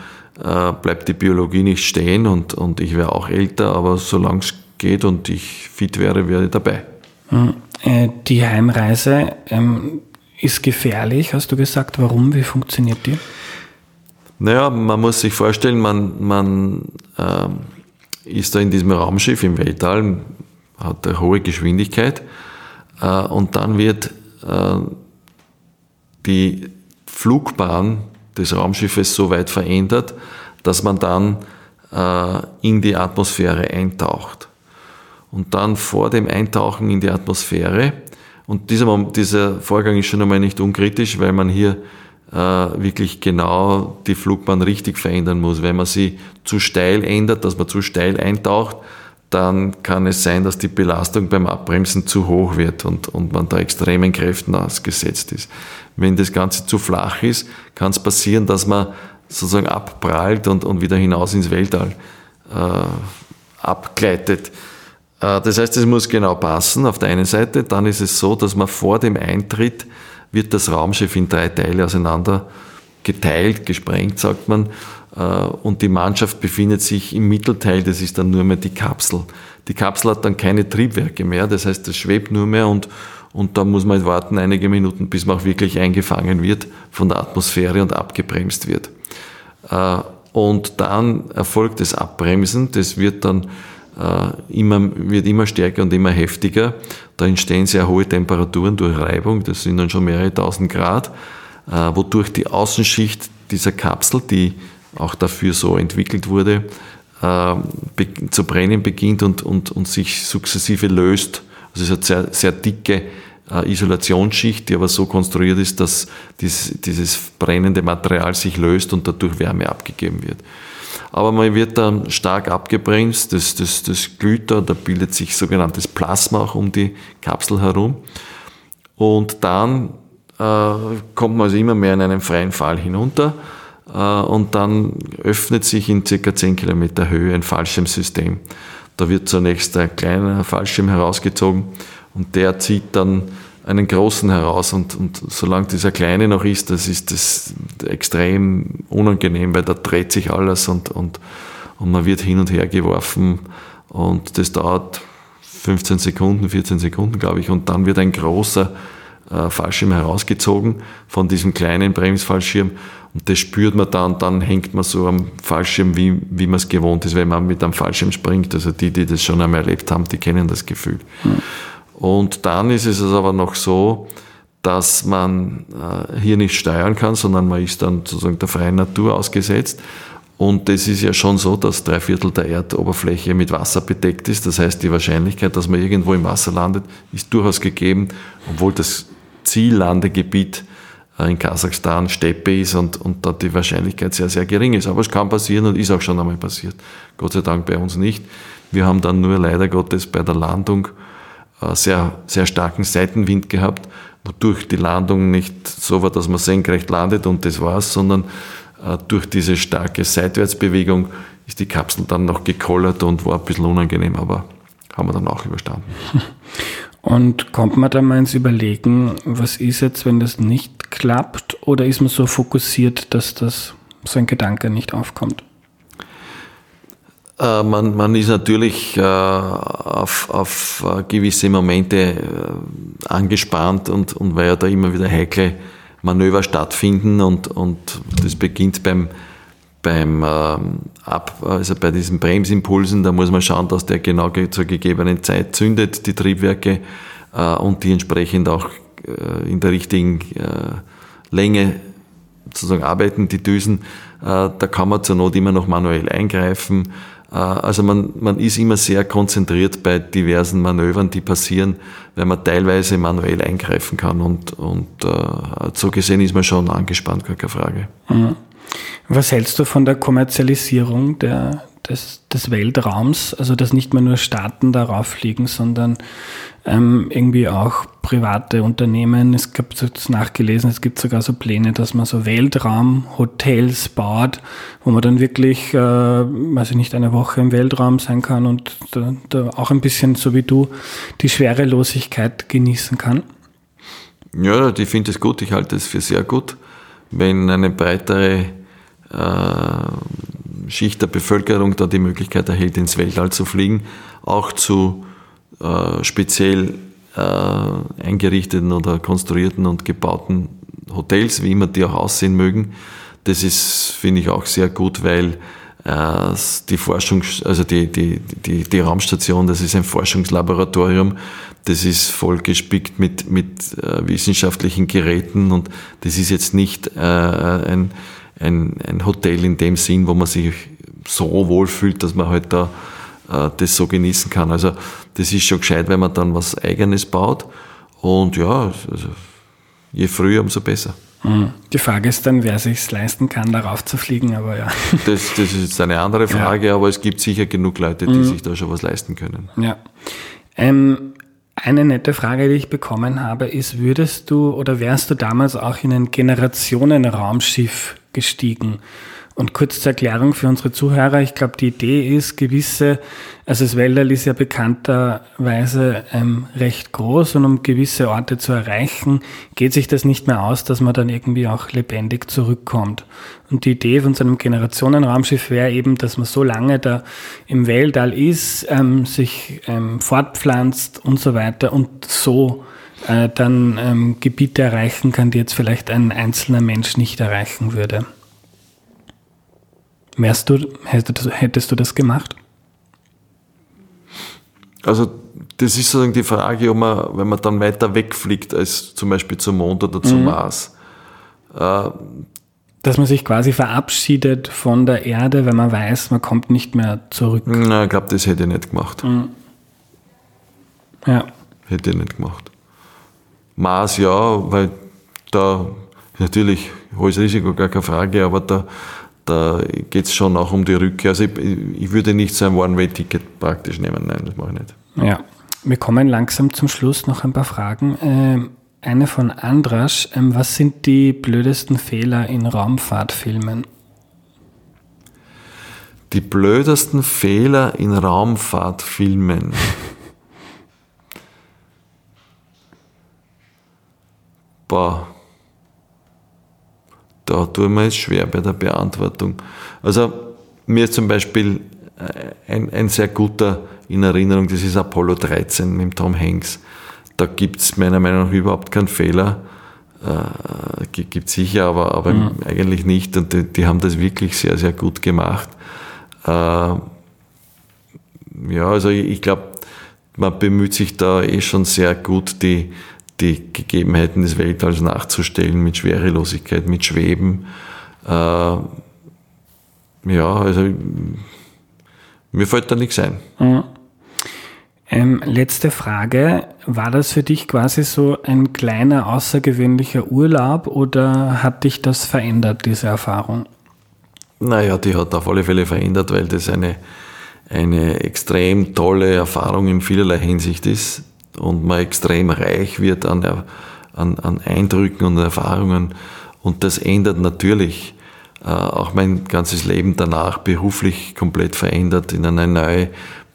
äh, bleibt die Biologie nicht stehen und, und ich wäre auch älter, aber solange es geht und ich fit wäre, wäre ich dabei. Hm. Äh, die Heimreise ähm, ist gefährlich, hast du gesagt. Warum? Wie funktioniert die? Naja, man muss sich vorstellen, man, man ähm, ist da in diesem Raumschiff im Weltall, hat eine hohe Geschwindigkeit äh, und dann wird äh, die Flugbahn des Raumschiffes so weit verändert, dass man dann äh, in die Atmosphäre eintaucht. Und dann vor dem Eintauchen in die Atmosphäre Und dieser, dieser Vorgang ist schon einmal nicht unkritisch, weil man hier äh, wirklich genau die Flugbahn richtig verändern muss. Wenn man sie zu steil ändert, dass man zu steil eintaucht, dann kann es sein, dass die Belastung beim Abbremsen zu hoch wird und, und man da extremen Kräften ausgesetzt ist. Wenn das Ganze zu flach ist, kann es passieren, dass man sozusagen abprallt und, und wieder hinaus ins Weltall äh, abgleitet. Äh, das heißt, es muss genau passen auf der einen Seite. Dann ist es so, dass man vor dem Eintritt wird das Raumschiff in drei Teile auseinander geteilt, gesprengt, sagt man. Äh, und die Mannschaft befindet sich im Mittelteil, das ist dann nur mehr die Kapsel. Die Kapsel hat dann keine Triebwerke mehr, das heißt, es schwebt nur mehr und, und da muss man warten einige Minuten, bis man auch wirklich eingefangen wird von der Atmosphäre und abgebremst wird. Äh, und dann erfolgt das Abbremsen, das wird dann äh, immer, wird immer stärker und immer heftiger. Da entstehen sehr hohe Temperaturen durch Reibung, das sind dann schon mehrere tausend Grad, wodurch die Außenschicht dieser Kapsel, die auch dafür so entwickelt wurde, äh, zu brennen beginnt und, und, und sich sukzessive löst. Also es ist eine sehr, sehr dicke äh, Isolationsschicht, die aber so konstruiert ist, dass dies, dieses brennende Material sich löst und dadurch Wärme abgegeben wird. Aber man wird dann stark abgebremst, das, das, das glüht da, da bildet sich sogenanntes Plasma auch um die Kapsel herum. Und dann äh, kommt man also immer mehr in einen freien Fall hinunter äh, und dann öffnet sich in circa 10 Kilometer Höhe ein Fallschirmsystem. Da wird zunächst ein kleiner Fallschirm herausgezogen und der zieht dann einen großen heraus und, und solange dieser kleine noch ist, das ist das extrem unangenehm, weil da dreht sich alles und, und, und man wird hin und her geworfen und das dauert 15 Sekunden, 14 Sekunden, glaube ich, und dann wird ein großer Fallschirm herausgezogen von diesem kleinen Bremsfallschirm und das spürt man dann, dann hängt man so am Fallschirm, wie, wie man es gewohnt ist, wenn man mit einem Fallschirm springt. Also die, die das schon einmal erlebt haben, die kennen das Gefühl. Und dann ist es aber noch so, dass man äh, hier nicht steuern kann, sondern man ist dann sozusagen der freien Natur ausgesetzt. Und es ist ja schon so, dass drei Viertel der Erdoberfläche mit Wasser bedeckt ist. Das heißt, die Wahrscheinlichkeit, dass man irgendwo im Wasser landet, ist durchaus gegeben, obwohl das Ziellandegebiet äh, in Kasachstan Steppe ist und, und da die Wahrscheinlichkeit sehr, sehr gering ist. Aber es kann passieren und ist auch schon einmal passiert. Gott sei Dank bei uns nicht. Wir haben dann nur leider Gottes bei der Landung äh, sehr, sehr starken Seitenwind gehabt, wodurch die Landung nicht so war, dass man senkrecht landet und das war's, sondern äh, durch diese starke Seitwärtsbewegung ist die Kapsel dann noch gekollert und war ein bisschen unangenehm, aber haben wir dann auch überstanden. Und kommt man da mal ins Überlegen, was ist jetzt, wenn das nicht klappt? Oder ist man so fokussiert, dass das so ein Gedanke nicht aufkommt? Äh, man, man ist natürlich äh, auf, auf äh, gewisse Momente äh, angespannt und, und weil ja da immer wieder heikle Manöver stattfinden und, und das beginnt beim, beim ähm, Ab, also bei diesen Bremsimpulsen, da muss man schauen, dass der genau zur gegebenen Zeit zündet, die Triebwerke, äh, und die entsprechend auch äh, in der richtigen äh, Länge sozusagen arbeiten, die Düsen. Äh, da kann man zur Not immer noch manuell eingreifen. Äh, also man, man ist immer sehr konzentriert bei diversen Manövern, die passieren, weil man teilweise manuell eingreifen kann und, und äh, so gesehen ist man schon angespannt, gar keine Frage. Mhm. Was hältst du von der Kommerzialisierung der, des, des Weltraums? Also, dass nicht mehr nur Staaten darauf fliegen, sondern ähm, irgendwie auch private Unternehmen. Es gibt jetzt nachgelesen, es gibt sogar so Pläne, dass man so Weltraumhotels baut, wo man dann wirklich, äh, weiß ich nicht, eine Woche im Weltraum sein kann und da, da auch ein bisschen so wie du die Schwerelosigkeit genießen kann. Ja, ich finde es gut, ich halte es für sehr gut, wenn eine breitere Schicht der Bevölkerung da die Möglichkeit erhält, ins Weltall zu fliegen, auch zu äh, speziell äh, eingerichteten oder konstruierten und gebauten Hotels, wie immer die auch aussehen mögen. Das ist, finde ich, auch sehr gut, weil äh, die Forschung, also die, die, die, die Raumstation, das ist ein Forschungslaboratorium, das ist voll gespickt mit, mit äh, wissenschaftlichen Geräten und das ist jetzt nicht äh, ein, ein, ein Hotel in dem Sinn, wo man sich so wohl fühlt, dass man halt da äh, das so genießen kann. Also das ist schon gescheit, wenn man dann was Eigenes baut. Und ja, also je früher, umso besser. Mhm. Die Frage ist dann, wer sich leisten kann, darauf zu fliegen, aber ja. Das, das ist jetzt eine andere Frage, ja. aber es gibt sicher genug Leute, die mhm. sich da schon was leisten können. Ja. Ähm, eine nette Frage, die ich bekommen habe, ist, würdest du oder wärst du damals auch in ein Generationenraumschiff gestiegen? Und kurz zur Erklärung für unsere Zuhörer, ich glaube, die Idee ist, gewisse, also das Weltall ist ja bekannterweise ähm, recht groß und um gewisse Orte zu erreichen, geht sich das nicht mehr aus, dass man dann irgendwie auch lebendig zurückkommt. Und die Idee von so einem Generationenraumschiff wäre eben, dass man so lange da im Weltall ist, ähm, sich ähm, fortpflanzt und so weiter und so äh, dann ähm, Gebiete erreichen kann, die jetzt vielleicht ein einzelner Mensch nicht erreichen würde. Wärst du, hättest, du das gemacht? Also das ist sozusagen die Frage, ob man, wenn man dann weiter wegfliegt als zum Beispiel zum Mond oder zum mhm. Mars. Äh, Dass man sich quasi verabschiedet von der Erde, wenn man weiß, man kommt nicht mehr zurück. Na, ich glaube, das hätte ich nicht gemacht. Mhm. Ja. Hätte ich nicht gemacht. Mars ja, weil da natürlich hohes Risiko, gar keine Frage, aber da da geht es schon auch um die Rückkehr. Also ich, ich würde nicht so ein One-Way-Ticket praktisch nehmen, nein, das mache ich nicht. Ja, wir kommen langsam zum Schluss noch ein paar Fragen. Ähm, eine von Andrasch, ähm, was sind die blödesten Fehler in Raumfahrtfilmen? Die blödesten Fehler in Raumfahrtfilmen. Boah da tun wir es schwer bei der Beantwortung. Also mir ist zum Beispiel äh, ein, ein sehr guter in Erinnerung, das ist Apollo 13 mit Tom Hanks. Da gibt es meiner Meinung nach überhaupt keinen Fehler. Äh, gibt sicher, aber, aber mhm. eigentlich nicht. Und die, die, haben das wirklich sehr, sehr gut gemacht. Äh, ja, also ich, ich glaube, man bemüht sich da eh schon sehr gut, die, die Gegebenheiten des Weltalls nachzustellen mit Schwerelosigkeit, mit Schweben. Äh, ja, also mir fällt da nichts ein. Mhm. Ähm, letzte Frage. War das für dich quasi so ein kleiner außergewöhnlicher Urlaub oder hat dich das verändert, diese Erfahrung? Naja, die hat auf alle Fälle verändert, weil das eine, eine extrem tolle Erfahrung in vielerlei Hinsicht ist und man extrem reich wird an, an, an Eindrücken und Erfahrungen. Und das ändert natürlich äh, auch mein ganzes Leben danach beruflich komplett verändert in eine neue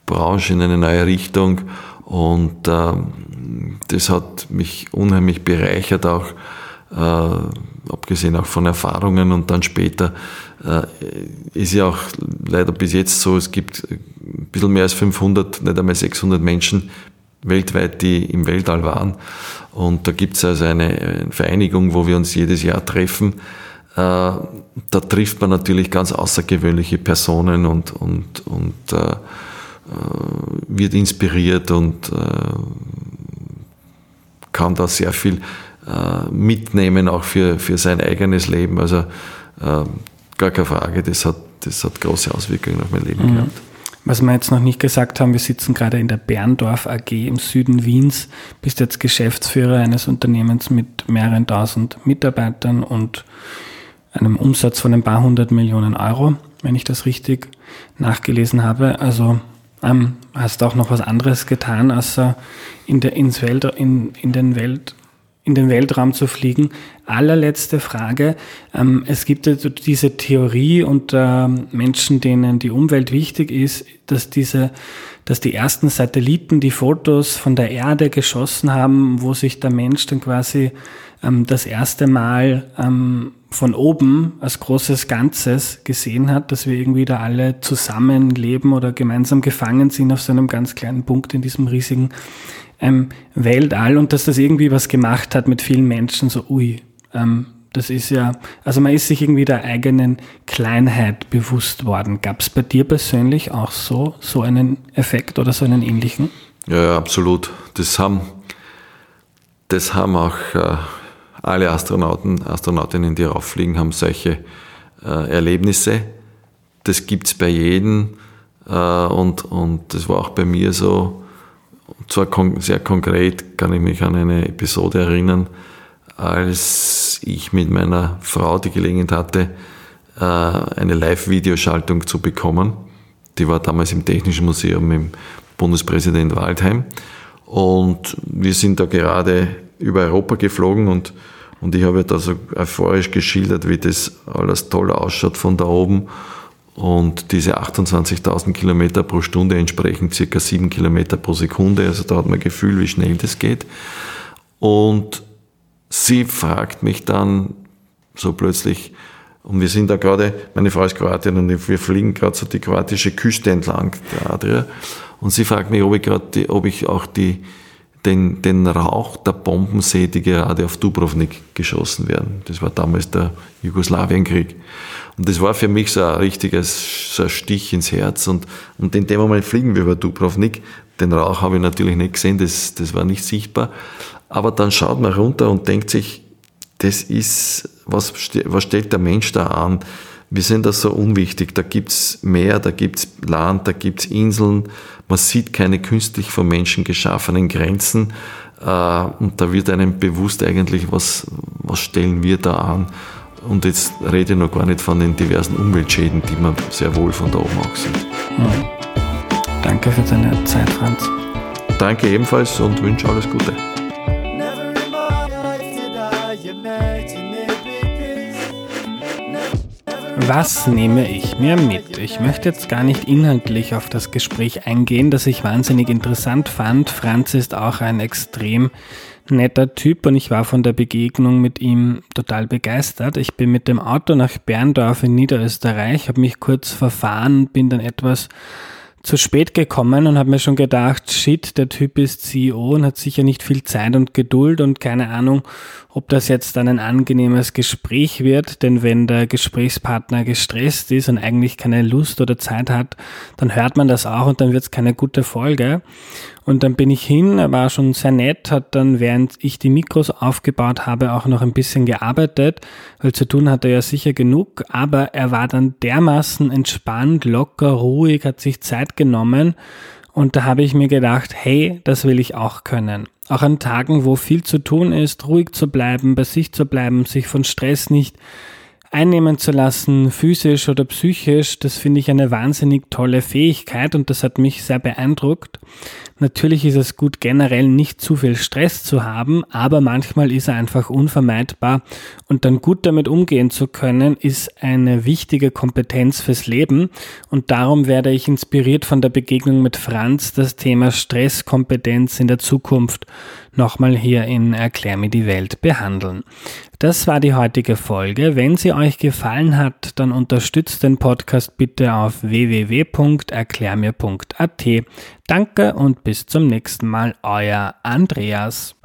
Branche, in eine neue Richtung. Und äh, das hat mich unheimlich bereichert, auch äh, abgesehen auch von Erfahrungen. Und dann später äh, ist ja auch leider bis jetzt so, es gibt ein bisschen mehr als 500, nicht einmal 600 Menschen weltweit, die im Weltall waren. Und da gibt es also eine Vereinigung, wo wir uns jedes Jahr treffen. Äh, da trifft man natürlich ganz außergewöhnliche Personen und, und, und äh, äh wird inspiriert und äh, kann da sehr viel äh, mitnehmen, auch für, für sein eigenes Leben. Also äh, gar keine Frage, das hat, das hat große Auswirkungen auf mein Leben mhm. gehabt. Was wir jetzt noch nicht gesagt haben, wir sitzen gerade in der Berndorf AG im Süden Wiens, bist jetzt Geschäftsführer eines Unternehmens mit mehreren tausend Mitarbeitern und einem Umsatz von ein paar hundert Millionen Euro, wenn ich das richtig nachgelesen habe. Also ähm, hast auch noch was anderes getan, außer in, der, ins Welt, in, in den Welt, in den Weltraum zu fliegen. Allerletzte Frage. Ähm, es gibt diese Theorie unter Menschen, denen die Umwelt wichtig ist, dass diese, dass die ersten Satelliten die Fotos von der Erde geschossen haben, wo sich der Mensch dann quasi ähm, das erste Mal ähm, von oben als großes Ganzes gesehen hat, dass wir irgendwie da alle zusammen leben oder gemeinsam gefangen sind auf so einem ganz kleinen Punkt in diesem riesigen ähm, Weltall und dass das irgendwie was gemacht hat mit vielen Menschen, so ui, ähm, das ist ja, also man ist sich irgendwie der eigenen Kleinheit bewusst worden. Gab es bei dir persönlich auch so, so einen Effekt oder so einen ähnlichen? Ja, ja absolut. Das haben, das haben auch äh, alle Astronauten, Astronautinnen, die rauffliegen, haben solche äh, Erlebnisse. Das gibt es bei jedem äh, und, und das war auch bei mir so zwar kon sehr konkret kann ich mich an eine Episode erinnern, als ich mit meiner Frau die Gelegenheit hatte, äh, eine Live-Videoschaltung zu bekommen. Die war damals im Technischen Museum im Bundespräsident Waldheim. Und wir sind da gerade über Europa geflogen und, und ich habe da so euphorisch geschildert, wie das alles toll ausschaut von da oben. Und diese 28.000 Kilometer pro Stunde entsprechen circa 7 Kilometer pro Sekunde. Also da hat man ein Gefühl, wie schnell das geht. Und sie fragt mich dann so plötzlich, und wir sind da gerade, meine Frau ist Kroatin und wir fliegen gerade so die kroatische Küste entlang, der Adria. Und sie fragt mich, ob ich, gerade ob ich auch die, den, den Rauch der Bomben sehe, die gerade auf Dubrovnik geschossen werden. Das war damals der Jugoslawienkrieg. Und das war für mich so ein richtiges so ein Stich ins Herz. Und, und in dem Moment fliegen wir über Dubrovnik. Den Rauch habe ich natürlich nicht gesehen, das, das war nicht sichtbar. Aber dann schaut man runter und denkt sich, das ist, was, was stellt der Mensch da an? Wir sind da so unwichtig. Da gibt's Meer, da gibt's Land, da gibt's Inseln. Man sieht keine künstlich vom Menschen geschaffenen Grenzen. Äh, und da wird einem bewusst eigentlich, was, was stellen wir da an? Und jetzt rede ich noch gar nicht von den diversen Umweltschäden, die man sehr wohl von da oben auch sieht. Mhm. Danke für deine Zeit, Franz. Danke ebenfalls und wünsche alles Gute. Was nehme ich mir mit? Ich möchte jetzt gar nicht inhaltlich auf das Gespräch eingehen, das ich wahnsinnig interessant fand. Franz ist auch ein extrem netter Typ und ich war von der Begegnung mit ihm total begeistert. Ich bin mit dem Auto nach Berndorf in Niederösterreich, habe mich kurz verfahren, bin dann etwas zu spät gekommen und habe mir schon gedacht, shit, der Typ ist CEO und hat sicher nicht viel Zeit und Geduld und keine Ahnung, ob das jetzt dann ein angenehmes Gespräch wird, denn wenn der Gesprächspartner gestresst ist und eigentlich keine Lust oder Zeit hat, dann hört man das auch und dann wird es keine gute Folge. Und dann bin ich hin, er war schon sehr nett, hat dann, während ich die Mikros aufgebaut habe, auch noch ein bisschen gearbeitet, weil zu tun hat er ja sicher genug, aber er war dann dermaßen entspannt, locker, ruhig, hat sich Zeit genommen und da habe ich mir gedacht, hey, das will ich auch können. Auch an Tagen, wo viel zu tun ist, ruhig zu bleiben, bei sich zu bleiben, sich von Stress nicht einnehmen zu lassen, physisch oder psychisch, das finde ich eine wahnsinnig tolle Fähigkeit und das hat mich sehr beeindruckt. Natürlich ist es gut, generell nicht zu viel Stress zu haben, aber manchmal ist er einfach unvermeidbar und dann gut damit umgehen zu können, ist eine wichtige Kompetenz fürs Leben und darum werde ich inspiriert von der Begegnung mit Franz das Thema Stresskompetenz in der Zukunft nochmal hier in Erklär mir die Welt behandeln. Das war die heutige Folge. Wenn sie euch gefallen hat, dann unterstützt den Podcast bitte auf www.erklärmir.at. Danke und bis zum nächsten Mal, euer Andreas.